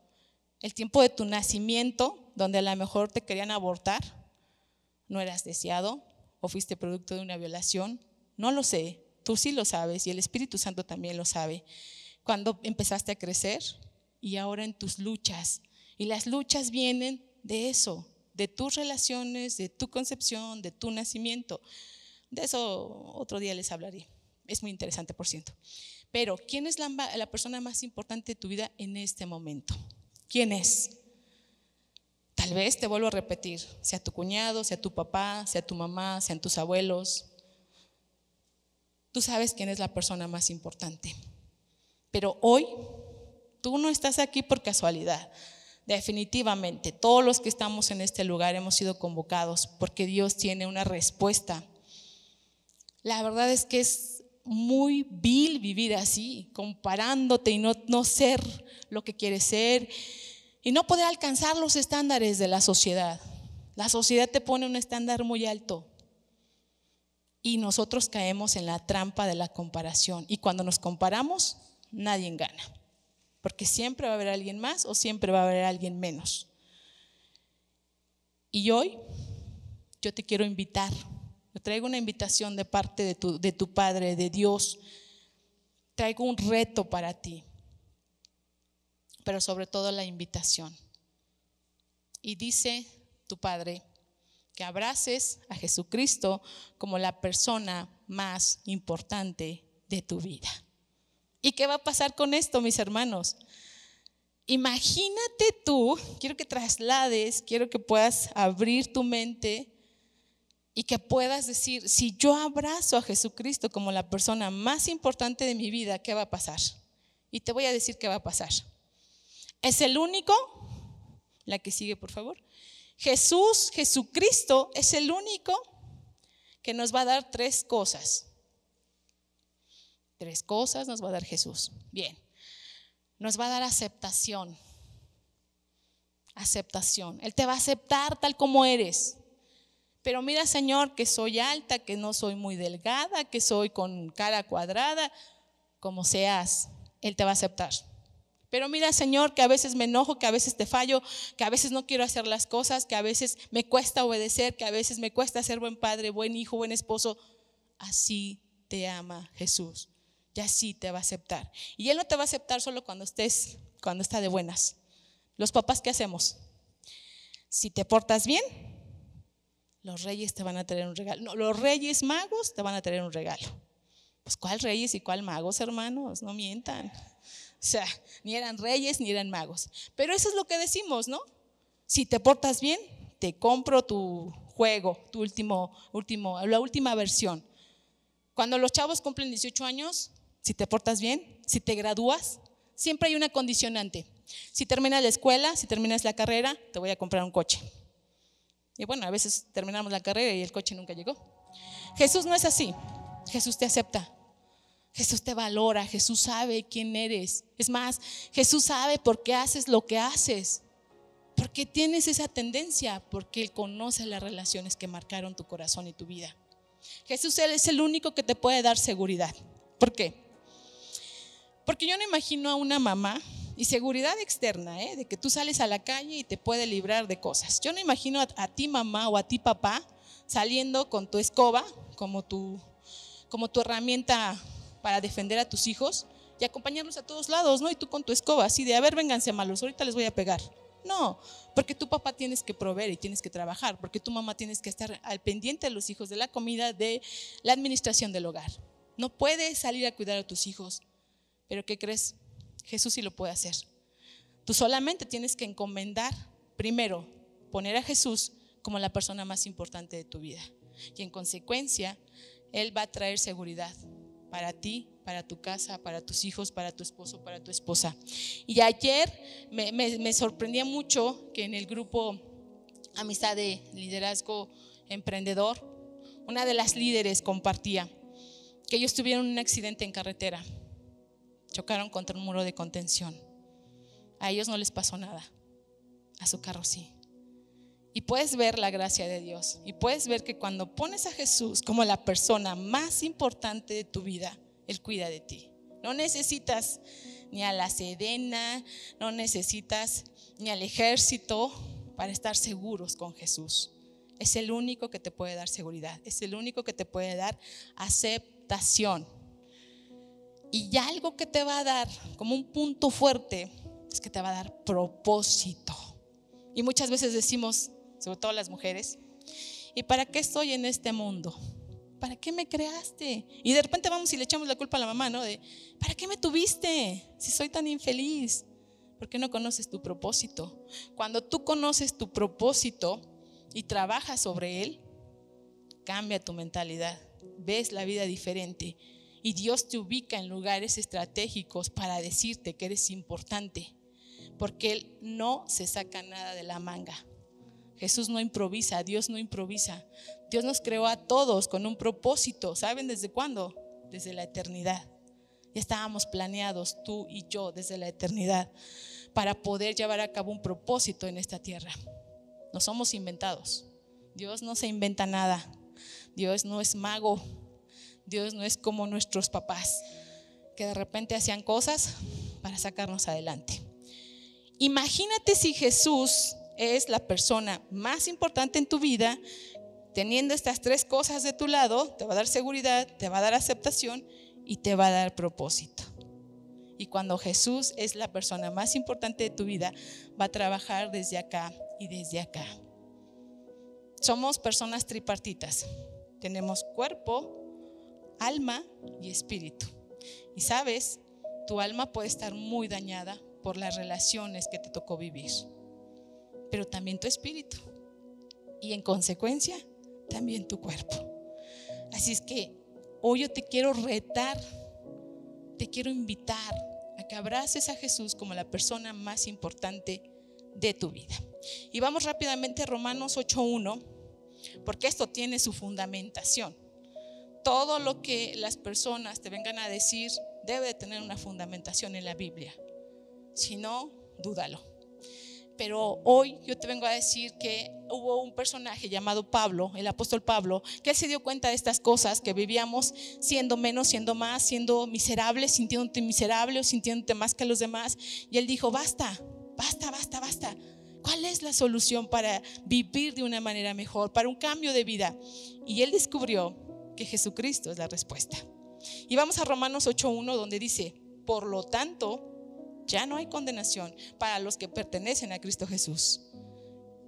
el tiempo de tu nacimiento, donde a lo mejor te querían abortar, no eras deseado o fuiste producto de una violación, no lo sé, tú sí lo sabes y el Espíritu Santo también lo sabe cuando empezaste a crecer y ahora en tus luchas. Y las luchas vienen de eso, de tus relaciones, de tu concepción, de tu nacimiento. De eso otro día les hablaré. Es muy interesante, por cierto. Pero, ¿quién es la, persona más importante de tu vida en este momento? ¿Quién es? Tal vez te vuelvo a repetir, sea tu cuñado, sea tu papá, sea tu mamá, sean tus abuelos. Tú sabes quién es la persona más importante. Pero hoy tú no estás aquí por casualidad. Definitivamente, todos los que estamos en este lugar hemos sido convocados porque Dios tiene una respuesta. La verdad es que es muy vil vivir así, comparándote y no, no ser lo que quieres ser y no poder alcanzar los estándares de la sociedad. La sociedad te pone un estándar muy alto y nosotros caemos en la trampa de la comparación. Y cuando nos comparamos, nadie gana. Porque siempre va a haber alguien más o siempre va a haber alguien menos. Y hoy yo te quiero invitar. Traigo una invitación de parte de tu, de tu Padre, de Dios. traigo un reto para ti, pero sobre todo la invitación. Y dice tu Padre que abraces a Jesucristo como la persona más importante de tu vida. ¿Y qué va a pasar con esto, mis hermanos? Imagínate tú, quiero que traslades, quiero que puedas abrir tu mente y que puedas decir, si yo abrazo a Jesucristo como la persona más importante de mi vida, ¿qué va a pasar? Y te voy a decir qué va a pasar. Es el único, la que sigue por favor, Jesús, Jesucristo es el único que nos va a dar tres cosas. Tres cosas nos va a dar Jesús. Bien, nos va a dar aceptación. Aceptación. Él te va a aceptar tal como eres. Pero mira, Señor, que soy alta, que no soy muy delgada, que soy con cara cuadrada, como seas, Él te va a aceptar. Pero mira, Señor, que a veces me enojo, que a veces te fallo, que a veces no quiero hacer las cosas, que a veces me cuesta obedecer, que a veces me cuesta ser buen padre, buen hijo, buen esposo. Así te ama Jesús. Y así te va a aceptar. Y Él no te va a aceptar solo cuando estés, cuando está de buenas. Los papás, ¿qué hacemos? Si te portas bien, los reyes te van a traer un regalo. No, los reyes magos te van a traer un regalo. Pues ¿cuál reyes y cuál magos, hermanos? No mientan. O sea, ni eran reyes ni eran magos. Pero eso es lo que decimos, ¿no? Si te portas bien, te compro tu juego, tu último, último, la última versión. Cuando los chavos cumplen 18 años, si te portas bien, si te gradúas, siempre hay una condicionante. Si terminas la escuela, si terminas la carrera, te voy a comprar un coche. Y bueno, a veces terminamos la carrera y el coche nunca llegó. Jesús no es así. Jesús te acepta. Jesús te valora. Jesús sabe quién eres. Es más, Jesús sabe por qué haces lo que haces. ¿Por qué tienes esa tendencia? Porque Él conoce las relaciones que marcaron tu corazón y tu vida. Jesús es el único que te puede dar seguridad. ¿Por qué? Porque yo no imagino a una mamá y seguridad externa, ¿eh? de que tú sales a la calle y te puede librar de cosas. Yo no imagino a, ti mamá o a ti papá saliendo con tu escoba como tu, como tu herramienta para defender a tus hijos y acompañarlos a todos lados, ¿no? Y tú con tu escoba, así de, a ver, vénganse malos, ahorita les voy a pegar. No, porque tu papá tienes que proveer y tienes que trabajar, porque tu mamá tienes que estar al pendiente de los hijos, de la comida, de la administración del hogar. No puedes salir a cuidar a tus hijos, pero ¿qué crees? Jesús sí lo puede hacer. Tú solamente tienes que encomendar, primero, poner a Jesús como la persona más importante de tu vida. Y en consecuencia, Él va a traer seguridad para ti, para tu casa, para tus hijos, para tu esposo, para tu esposa. Y ayer me, sorprendía mucho que en el grupo Amistad de Liderazgo Emprendedor, una de las líderes compartía que ellos tuvieron un accidente en carretera chocaron contra un muro de contención. A ellos no les pasó nada, a su carro sí. Y puedes ver la gracia de Dios. Y puedes ver que cuando pones a Jesús como la persona más importante de tu vida, Él cuida de ti. No necesitas ni a la sedena, no necesitas ni al ejército para estar seguros con Jesús. Es el único que te puede dar seguridad, es el único que te puede dar aceptación. Y ya algo que te va a dar como un punto fuerte es que te va a dar propósito. Y muchas veces decimos, sobre todo las mujeres, ¿y para qué estoy en este mundo? ¿Para qué me creaste? Y de repente vamos y le echamos la culpa a la mamá, ¿no? De, ¿para qué me tuviste si soy tan infeliz? ¿Por qué no conoces tu propósito? Cuando tú conoces tu propósito y trabajas sobre él, cambia tu mentalidad, ves la vida diferente y Dios te ubica en lugares estratégicos para decirte que eres importante, porque Él no se saca nada de la manga. Jesús no improvisa, Dios no improvisa. Dios nos creó a todos con un propósito. ¿Saben desde cuándo? Desde la eternidad. Ya estábamos planeados, tú y yo, desde la eternidad, para poder llevar a cabo un propósito en esta tierra. No somos inventados. Dios no se inventa nada. Dios no es mago. Dios no es como nuestros papás, que de repente hacían cosas para sacarnos adelante. Imagínate si Jesús es la persona más importante en tu vida, teniendo estas tres cosas de tu lado, te va a dar seguridad, te va a dar aceptación y te va a dar propósito. Y cuando Jesús es la persona más importante de tu vida, va a trabajar desde acá y desde acá. Somos personas tripartitas. Tenemos cuerpo, alma y espíritu. Y sabes, tu alma puede estar muy dañada por las relaciones que te tocó vivir, pero también tu espíritu. Y en consecuencia, también tu cuerpo. Así es que hoy yo te quiero retar, te quiero invitar a que abraces a Jesús como la persona más importante de tu vida. Y vamos rápidamente a Romanos 8.1, porque esto tiene su fundamentación. Todo lo que las personas te vengan a decir debe de tener una fundamentación en la Biblia. Si no, dúdalo. Pero hoy yo te vengo a decir que hubo un personaje llamado Pablo, el apóstol Pablo, que él se dio cuenta de estas cosas, que vivíamos siendo menos, siendo más, siendo miserables, sintiéndote miserable o sintiéndote más que los demás. Y él dijo, basta, basta, basta, basta. ¿Cuál es la solución para vivir de una manera mejor, para un cambio de vida? Y él descubrió que Jesucristo es la respuesta. Y vamos a Romanos 8.1 donde dice, por lo tanto, ya no hay condenación para los que pertenecen a Cristo Jesús.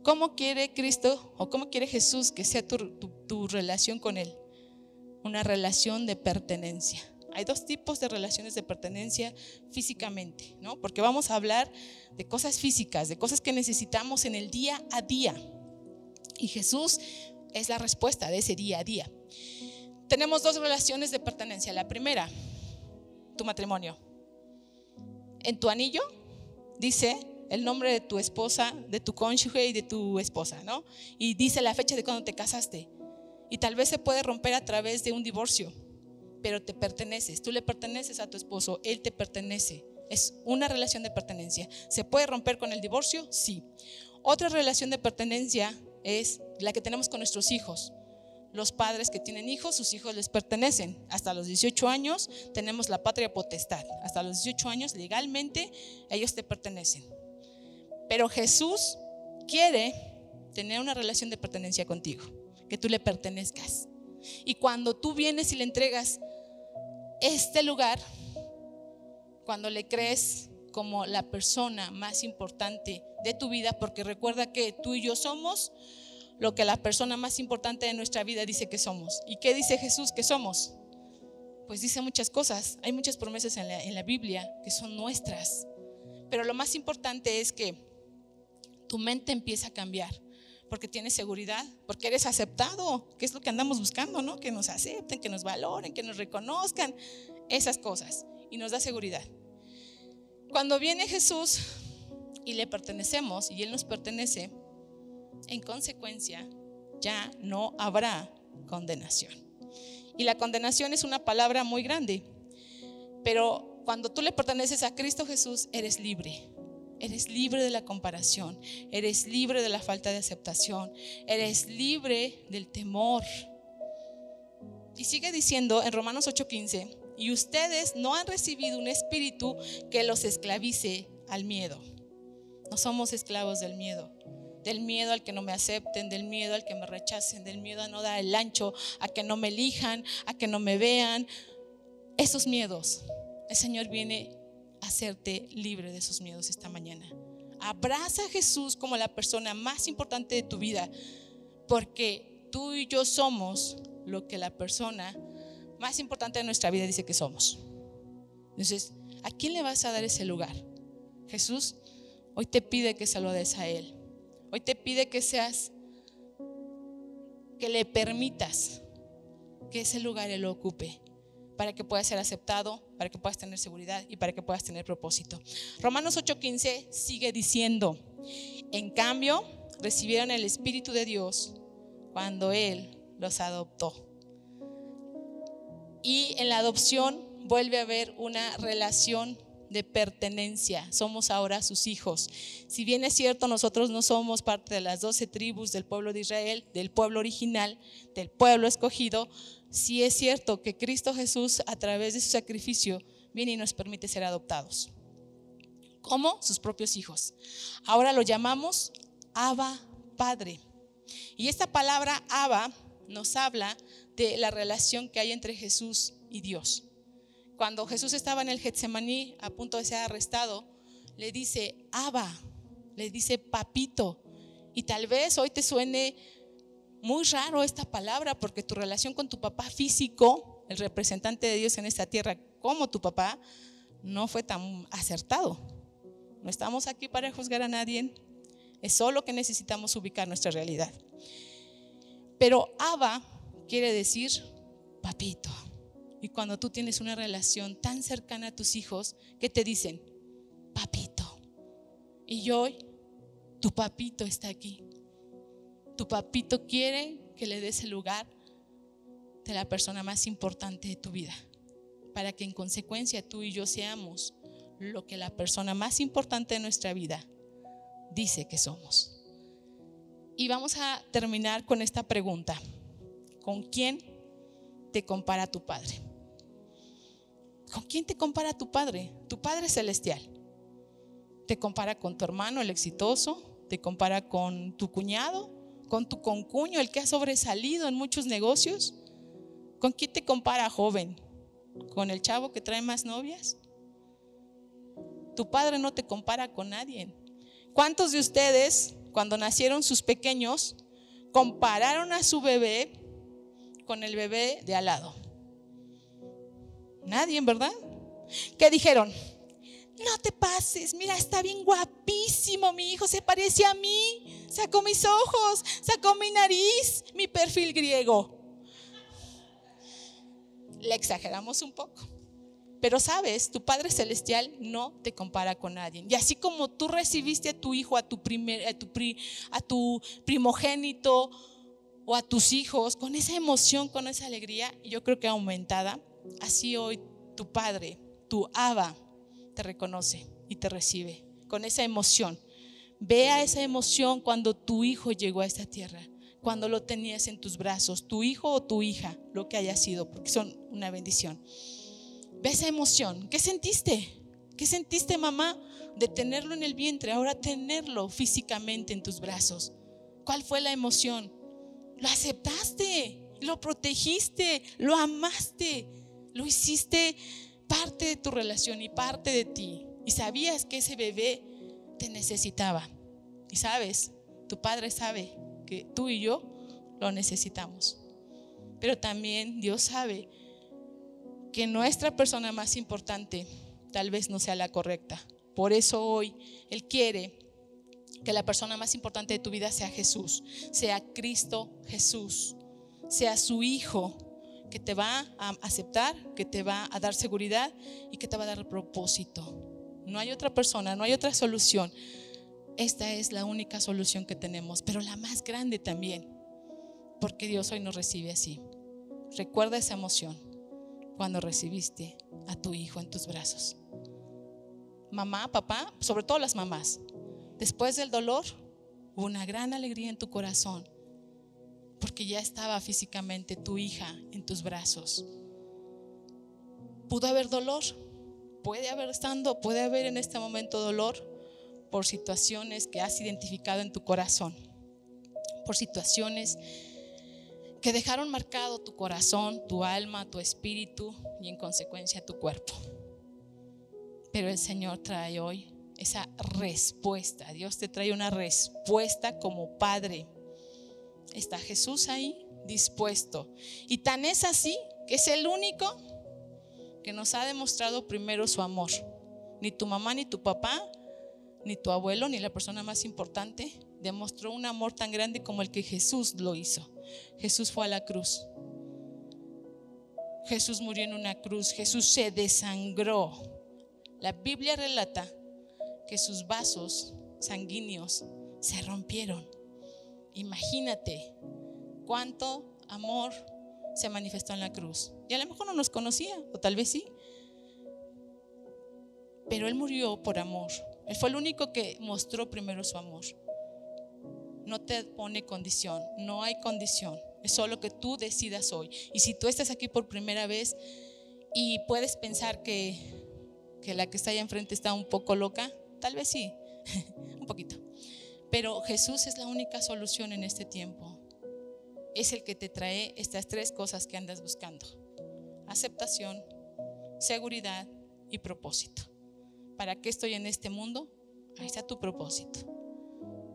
¿Cómo quiere Cristo o cómo quiere Jesús que sea tu, relación con Él? Una relación de pertenencia. Hay dos tipos de relaciones de pertenencia físicamente, ¿no? Porque vamos a hablar de cosas físicas, de cosas que necesitamos en el día a día. Y Jesús es la respuesta de ese día a día. Tenemos dos relaciones de pertenencia. La primera, tu matrimonio. En tu anillo dice el nombre de tu esposa, de tu cónyuge y de tu esposa, ¿no? Y dice la fecha de cuando te casaste. Y tal vez se puede romper a través de un divorcio, pero te perteneces. Tú le perteneces a tu esposo, él te pertenece. Es una relación de pertenencia. ¿Se puede romper con el divorcio? Sí. Otra relación de pertenencia es la que tenemos con nuestros hijos los padres que tienen hijos, sus hijos les pertenecen. Hasta los 18 años tenemos la patria potestad. Hasta los 18 años legalmente ellos te pertenecen. Pero Jesús quiere tener una relación de pertenencia contigo, que tú le pertenezcas. Y cuando tú vienes y le entregas este lugar, cuando le crees como la persona más importante de tu vida, porque recuerda que tú y yo somos lo que la persona más importante de nuestra vida dice que somos. ¿Y qué dice Jesús que somos? Pues dice muchas cosas. Hay muchas promesas en la, en la Biblia que son nuestras. Pero lo más importante es que tu mente empieza a cambiar porque tienes seguridad, porque eres aceptado, que es lo que andamos buscando, ¿no? Que nos acepten, que nos valoren, que nos reconozcan, esas cosas. Y nos da seguridad. Cuando viene Jesús y le pertenecemos y Él nos pertenece, en consecuencia, ya no habrá condenación. Y la condenación es una palabra muy grande, pero cuando tú le perteneces a Cristo Jesús, eres libre. Eres libre de la comparación, eres libre de la falta de aceptación, eres libre del temor. Y sigue diciendo en Romanos 8:15, y ustedes no han recibido un espíritu que los esclavice al miedo. No somos esclavos del miedo del miedo al que no me acepten, del miedo al que me rechacen, del miedo a no dar el ancho, a que no me elijan, a que no me vean. Esos miedos, el Señor viene a hacerte libre de esos miedos esta mañana. Abraza a Jesús como la persona más importante de tu vida, porque tú y yo somos lo que la persona más importante de nuestra vida dice que somos. Entonces, ¿a quién le vas a dar ese lugar? Jesús hoy te pide que se lo des a Él. Hoy te pide que seas, que le permitas que ese lugar Él lo ocupe para que puedas ser aceptado, para que puedas tener seguridad y para que puedas tener propósito. Romanos 8:15 sigue diciendo, en cambio, recibieron el Espíritu de Dios cuando Él los adoptó. Y en la adopción vuelve a haber una relación de pertenencia, somos ahora sus hijos. Si bien es cierto, nosotros no somos parte de las doce tribus del pueblo de Israel, del pueblo original, del pueblo escogido, sí es cierto que Cristo Jesús a través de su sacrificio viene y nos permite ser adoptados. Como sus propios hijos. Ahora lo llamamos Abba Padre. Y esta palabra Abba nos habla de la relación que hay entre Jesús y Dios. Cuando Jesús estaba en el Getsemaní a punto de ser arrestado, le dice, Abba, le dice papito. Y tal vez hoy te suene muy raro esta palabra porque tu relación con tu papá físico, el representante de Dios en esta tierra, como tu papá, no fue tan acertado. No estamos aquí para juzgar a nadie, es solo que necesitamos ubicar nuestra realidad. Pero Abba quiere decir papito. Y cuando tú tienes una relación tan cercana a tus hijos, que te dicen, papito. Y hoy, tu papito está aquí. Tu papito quiere que le des el lugar de la persona más importante de tu vida, para que en consecuencia tú y yo seamos lo que la persona más importante de nuestra vida dice que somos. Y vamos a terminar con esta pregunta. ¿Con quién te compara tu Padre? ¿Con quién te compara tu Padre? Tu Padre celestial. ¿Te compara con tu hermano, el exitoso? ¿Te compara con tu cuñado? con tu concuño, el que ha sobresalido en muchos negocios? ¿Con quién te compara, joven? ¿Con el chavo que trae más novias? Tu padre no te compara con nadie. ¿Cuántos de ustedes, cuando nacieron sus pequeños, compararon a su bebé con el bebé de al lado? Nadie, ¿verdad? ¿Qué dijeron? No te pases, mira, está bien guapísimo mi hijo, se parece a mí, sacó mis ojos, sacó mi nariz, mi perfil griego. Le exageramos un poco. Pero sabes, tu Padre Celestial no te compara con nadie. Y así como tú recibiste a tu hijo, a tu, primer, a tu, a tu primogénito o a tus hijos con esa emoción, con esa alegría, yo creo que aumentada, así hoy tu Padre, tu Abba, te reconoce y te recibe con esa emoción. Vea esa emoción cuando tu hijo llegó a esta tierra, cuando lo tenías en tus brazos, tu hijo o tu hija, lo que haya sido, porque son una bendición. Ve esa emoción. ¿Qué sentiste? ¿Qué sentiste, mamá, de tenerlo en el vientre, ahora tenerlo físicamente en tus brazos? ¿Cuál fue la emoción? Lo aceptaste, lo protegiste, lo amaste, lo hiciste parte de tu relación y parte de ti. Y sabías que ese bebé te necesitaba. Y sabes, tu padre sabe que tú y yo lo necesitamos. Pero también Dios sabe que nuestra persona más importante tal vez no sea la correcta. Por eso hoy Él quiere que la persona más importante de tu vida sea Jesús, sea Cristo Jesús, sea su Hijo que te va a aceptar, que te va a dar seguridad y que te va a dar propósito. No hay otra persona, no hay otra solución. Esta es la única solución que tenemos, pero la más grande también, porque Dios hoy nos recibe así. Recuerda esa emoción cuando recibiste a tu hijo en tus brazos. Mamá, papá, sobre todo las mamás, después del dolor, una gran alegría en tu corazón porque ya estaba físicamente tu hija en tus brazos. Pudo haber dolor, puede haber estando, puede haber en este momento dolor por situaciones que has identificado en tu corazón, por situaciones que dejaron marcado tu corazón, tu alma, tu espíritu y en consecuencia tu cuerpo. Pero el Señor trae hoy esa respuesta. Dios te trae una respuesta como Padre está Jesús ahí dispuesto. Y tan es así que es el único que nos ha demostrado primero su amor. Ni tu mamá, ni tu papá, ni tu abuelo, ni la persona más importante demostró un amor tan grande como el que Jesús lo hizo. Jesús fue a la cruz. Jesús murió en una cruz. Jesús se desangró. La Biblia relata que sus vasos sanguíneos se rompieron Imagínate cuánto amor se manifestó en la cruz. Y a lo mejor no nos conocía, o tal vez sí. Pero Él murió por amor. Él fue el único que mostró primero su amor. No te pone condición, no hay condición. Es solo que tú decidas hoy. Y si tú estás aquí por primera vez y puedes pensar que, que la que está allá enfrente está un poco loca, tal vez sí, un poquito. Pero Jesús es la única solución en este tiempo. Es el que te trae estas tres cosas que andas buscando. Aceptación, seguridad y propósito. ¿Para qué estoy en este mundo? Ahí está tu propósito.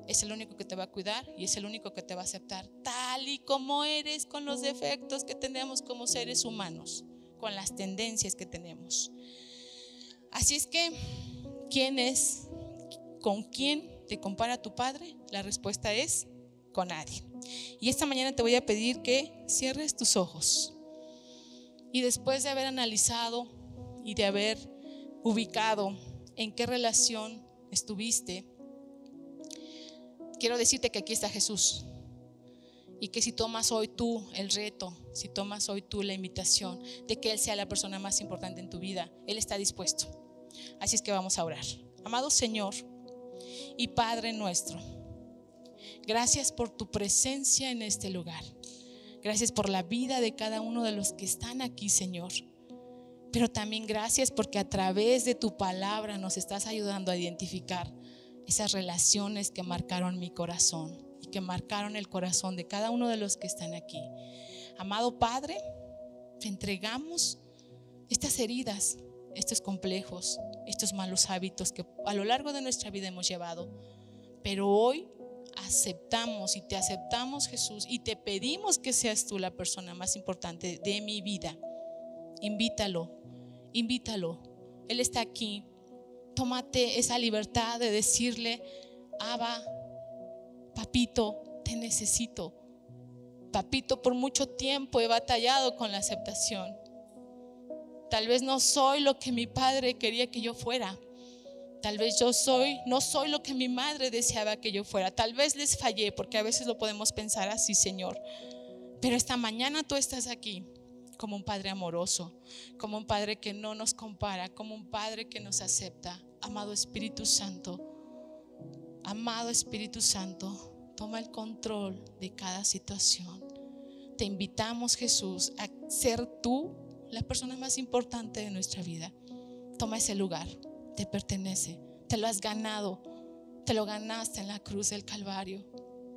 Es el único que te va a cuidar y es el único que te va a aceptar tal y como eres con los defectos que tenemos como seres humanos, con las tendencias que tenemos. Así es que, ¿quién es? ¿Con quién te compara tu padre? La respuesta es con nadie. Y esta mañana te voy a pedir que cierres tus ojos. Y después de haber analizado y de haber ubicado en qué relación estuviste, quiero decirte que aquí está Jesús. Y que si tomas hoy tú el reto, si tomas hoy tú la invitación de que Él sea la persona más importante en tu vida, Él está dispuesto. Así es que vamos a orar. Amado Señor y Padre nuestro, gracias por tu presencia en este lugar. Gracias por la vida de cada uno de los que están aquí, Señor. Pero también gracias porque a través de tu palabra nos estás ayudando a identificar esas relaciones que marcaron mi corazón y que marcaron el corazón de cada uno de los que están aquí. Amado Padre, te entregamos estas heridas, estos complejos, estos malos hábitos que a lo largo de nuestra vida hemos llevado. Pero hoy aceptamos y te aceptamos Jesús y te pedimos que seas tú la persona más importante de mi vida. Invítalo, invítalo. Él está aquí. Tómate esa libertad de decirle, Abba, papito, te necesito. Papito, por mucho tiempo he batallado con la aceptación. Tal vez no soy lo que mi padre quería que yo fuera. Tal vez yo soy, no soy lo que mi madre deseaba que yo fuera. Tal vez les fallé, porque a veces lo podemos pensar así, Señor. Pero esta mañana tú estás aquí como un padre amoroso, como un padre que no nos compara, como un padre que nos acepta. Amado Espíritu Santo, amado Espíritu Santo, toma el control de cada situación. Te invitamos, Jesús, a ser tú la persona más importante de nuestra vida. Toma ese lugar, te pertenece, te lo has ganado, te lo ganaste en la cruz del Calvario,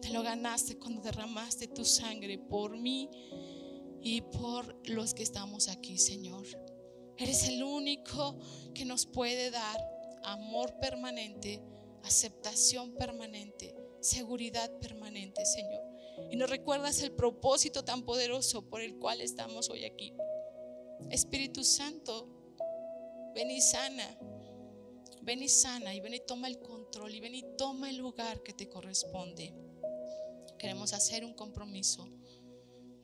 te lo ganaste cuando derramaste tu sangre por mí y por los que estamos aquí, Señor. Eres el único que nos puede dar amor permanente, aceptación permanente, seguridad permanente, Señor. Y nos recuerdas el propósito tan poderoso por el cual estamos hoy aquí. Espíritu Santo, ven y sana. Ven y sana y ven y toma el control y ven y toma el lugar que te corresponde. Queremos hacer un compromiso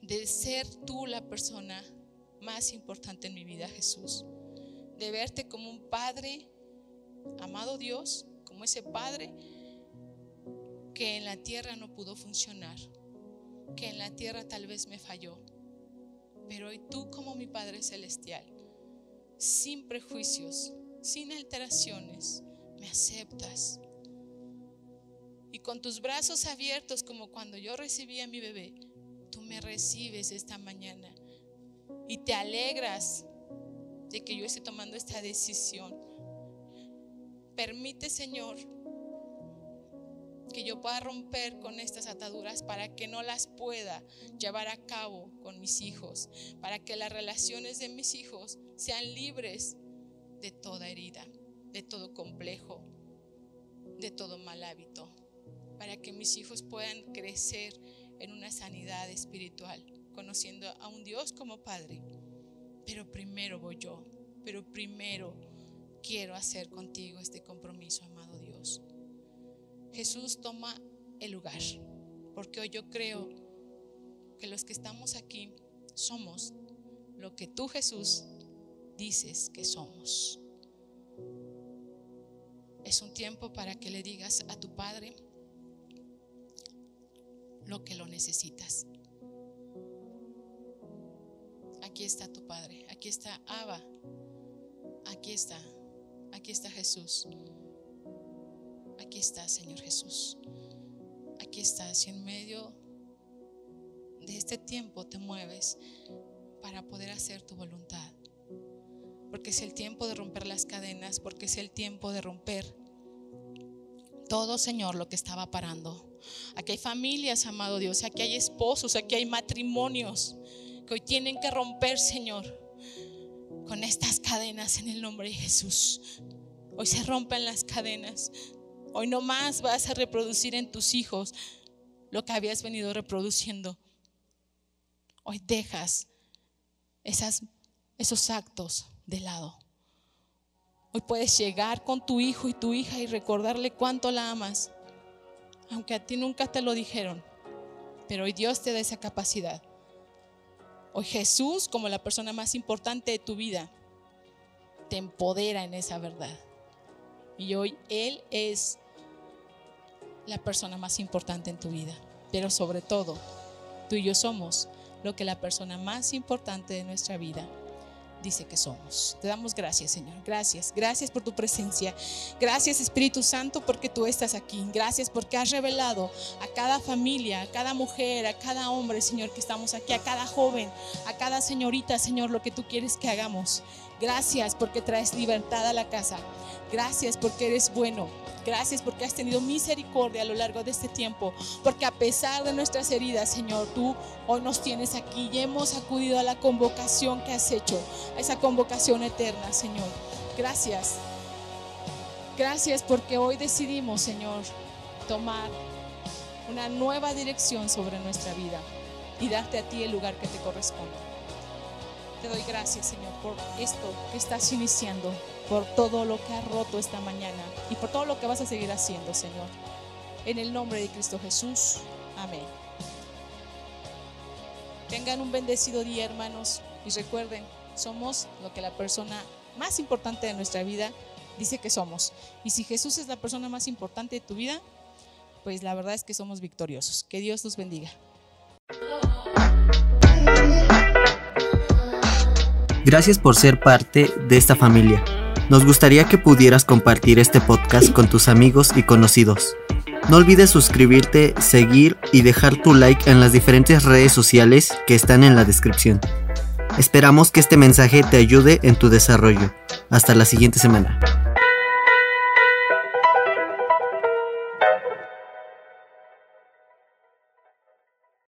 de ser tú la persona más importante en mi vida, Jesús. De verte como un Padre, amado Dios, como ese Padre que en la tierra no pudo funcionar, que en la tierra tal vez me falló, pero hoy tú como mi Padre Celestial, sin prejuicios, sin alteraciones, me aceptas. Y con tus brazos abiertos como cuando yo recibí a mi bebé, tú me recibes esta mañana y te alegras de que yo esté tomando esta decisión. Permite, Señor, que yo pueda romper con estas ataduras para que no las pueda llevar a cabo con mis hijos, para que las relaciones de mis hijos sean libres de toda herida, de todo complejo, de todo mal hábito, para que mis hijos puedan crecer en una sanidad espiritual, conociendo a un Dios como Padre. Pero primero voy yo, pero primero quiero hacer contigo este compromiso, amado. Jesús toma el lugar, porque hoy yo creo que los que estamos aquí somos lo que tú Jesús dices que somos. Es un tiempo para que le digas a tu Padre lo que lo necesitas. Aquí está tu Padre, aquí está Abba, aquí está, aquí está Jesús. Aquí está Señor Jesús. Aquí estás si en medio de este tiempo te mueves para poder hacer tu voluntad. Porque es el tiempo de romper las cadenas, porque es el tiempo de romper todo, Señor, lo que estaba parando. Aquí hay familias, amado Dios, aquí hay esposos, aquí hay matrimonios que hoy tienen que romper, Señor con estas cadenas en el nombre de Jesús. Hoy se rompen las cadenas. Hoy no más vas a reproducir en tus hijos lo que habías venido reproduciendo. Hoy dejas esos actos de lado. Hoy puedes llegar con tu hijo y tu hija y recordarle cuánto la amas, aunque a ti nunca te lo dijeron, pero hoy Dios te da esa capacidad. Hoy Jesús, como la persona más importante de tu vida, te empodera en esa verdad. Y hoy Él es la persona más importante en tu vida. Pero sobre todo, tú y yo somos lo que la persona más importante de nuestra vida dice que somos. Te damos gracias, Señor. Gracias. Gracias por tu presencia. Gracias, Espíritu Santo, porque tú estás aquí. Gracias porque has revelado a cada familia, a cada mujer, a cada hombre, Señor, que estamos aquí, a cada joven, a cada señorita, Señor, lo que tú quieres que hagamos. Gracias porque traes libertad a la casa. Gracias porque eres bueno. Gracias porque has tenido misericordia a lo largo de este tiempo. Porque a pesar de nuestras heridas, Señor, tú hoy nos tienes aquí y hemos acudido a la convocación que has hecho, a esa convocación eterna, Señor. Gracias. Gracias porque hoy decidimos, Señor, tomar una nueva dirección sobre nuestra vida y darte a ti el lugar que te corresponde. Te doy gracias, Señor, por esto que estás iniciando, por todo lo que has roto esta mañana y por todo lo que vas a seguir haciendo, Señor. En el nombre de Cristo Jesús. Amén. Tengan un bendecido día, hermanos, y recuerden, somos lo que la persona más importante de nuestra vida dice que somos. Y si Jesús es la persona más importante de tu vida, pues la verdad es que somos victoriosos. Que Dios los bendiga. Gracias por ser parte de esta familia. Nos gustaría que pudieras compartir este podcast con tus amigos y conocidos. No olvides suscribirte, seguir y dejar tu like en las diferentes redes sociales que están en la descripción. Esperamos que este mensaje te ayude en tu desarrollo. Hasta la siguiente semana.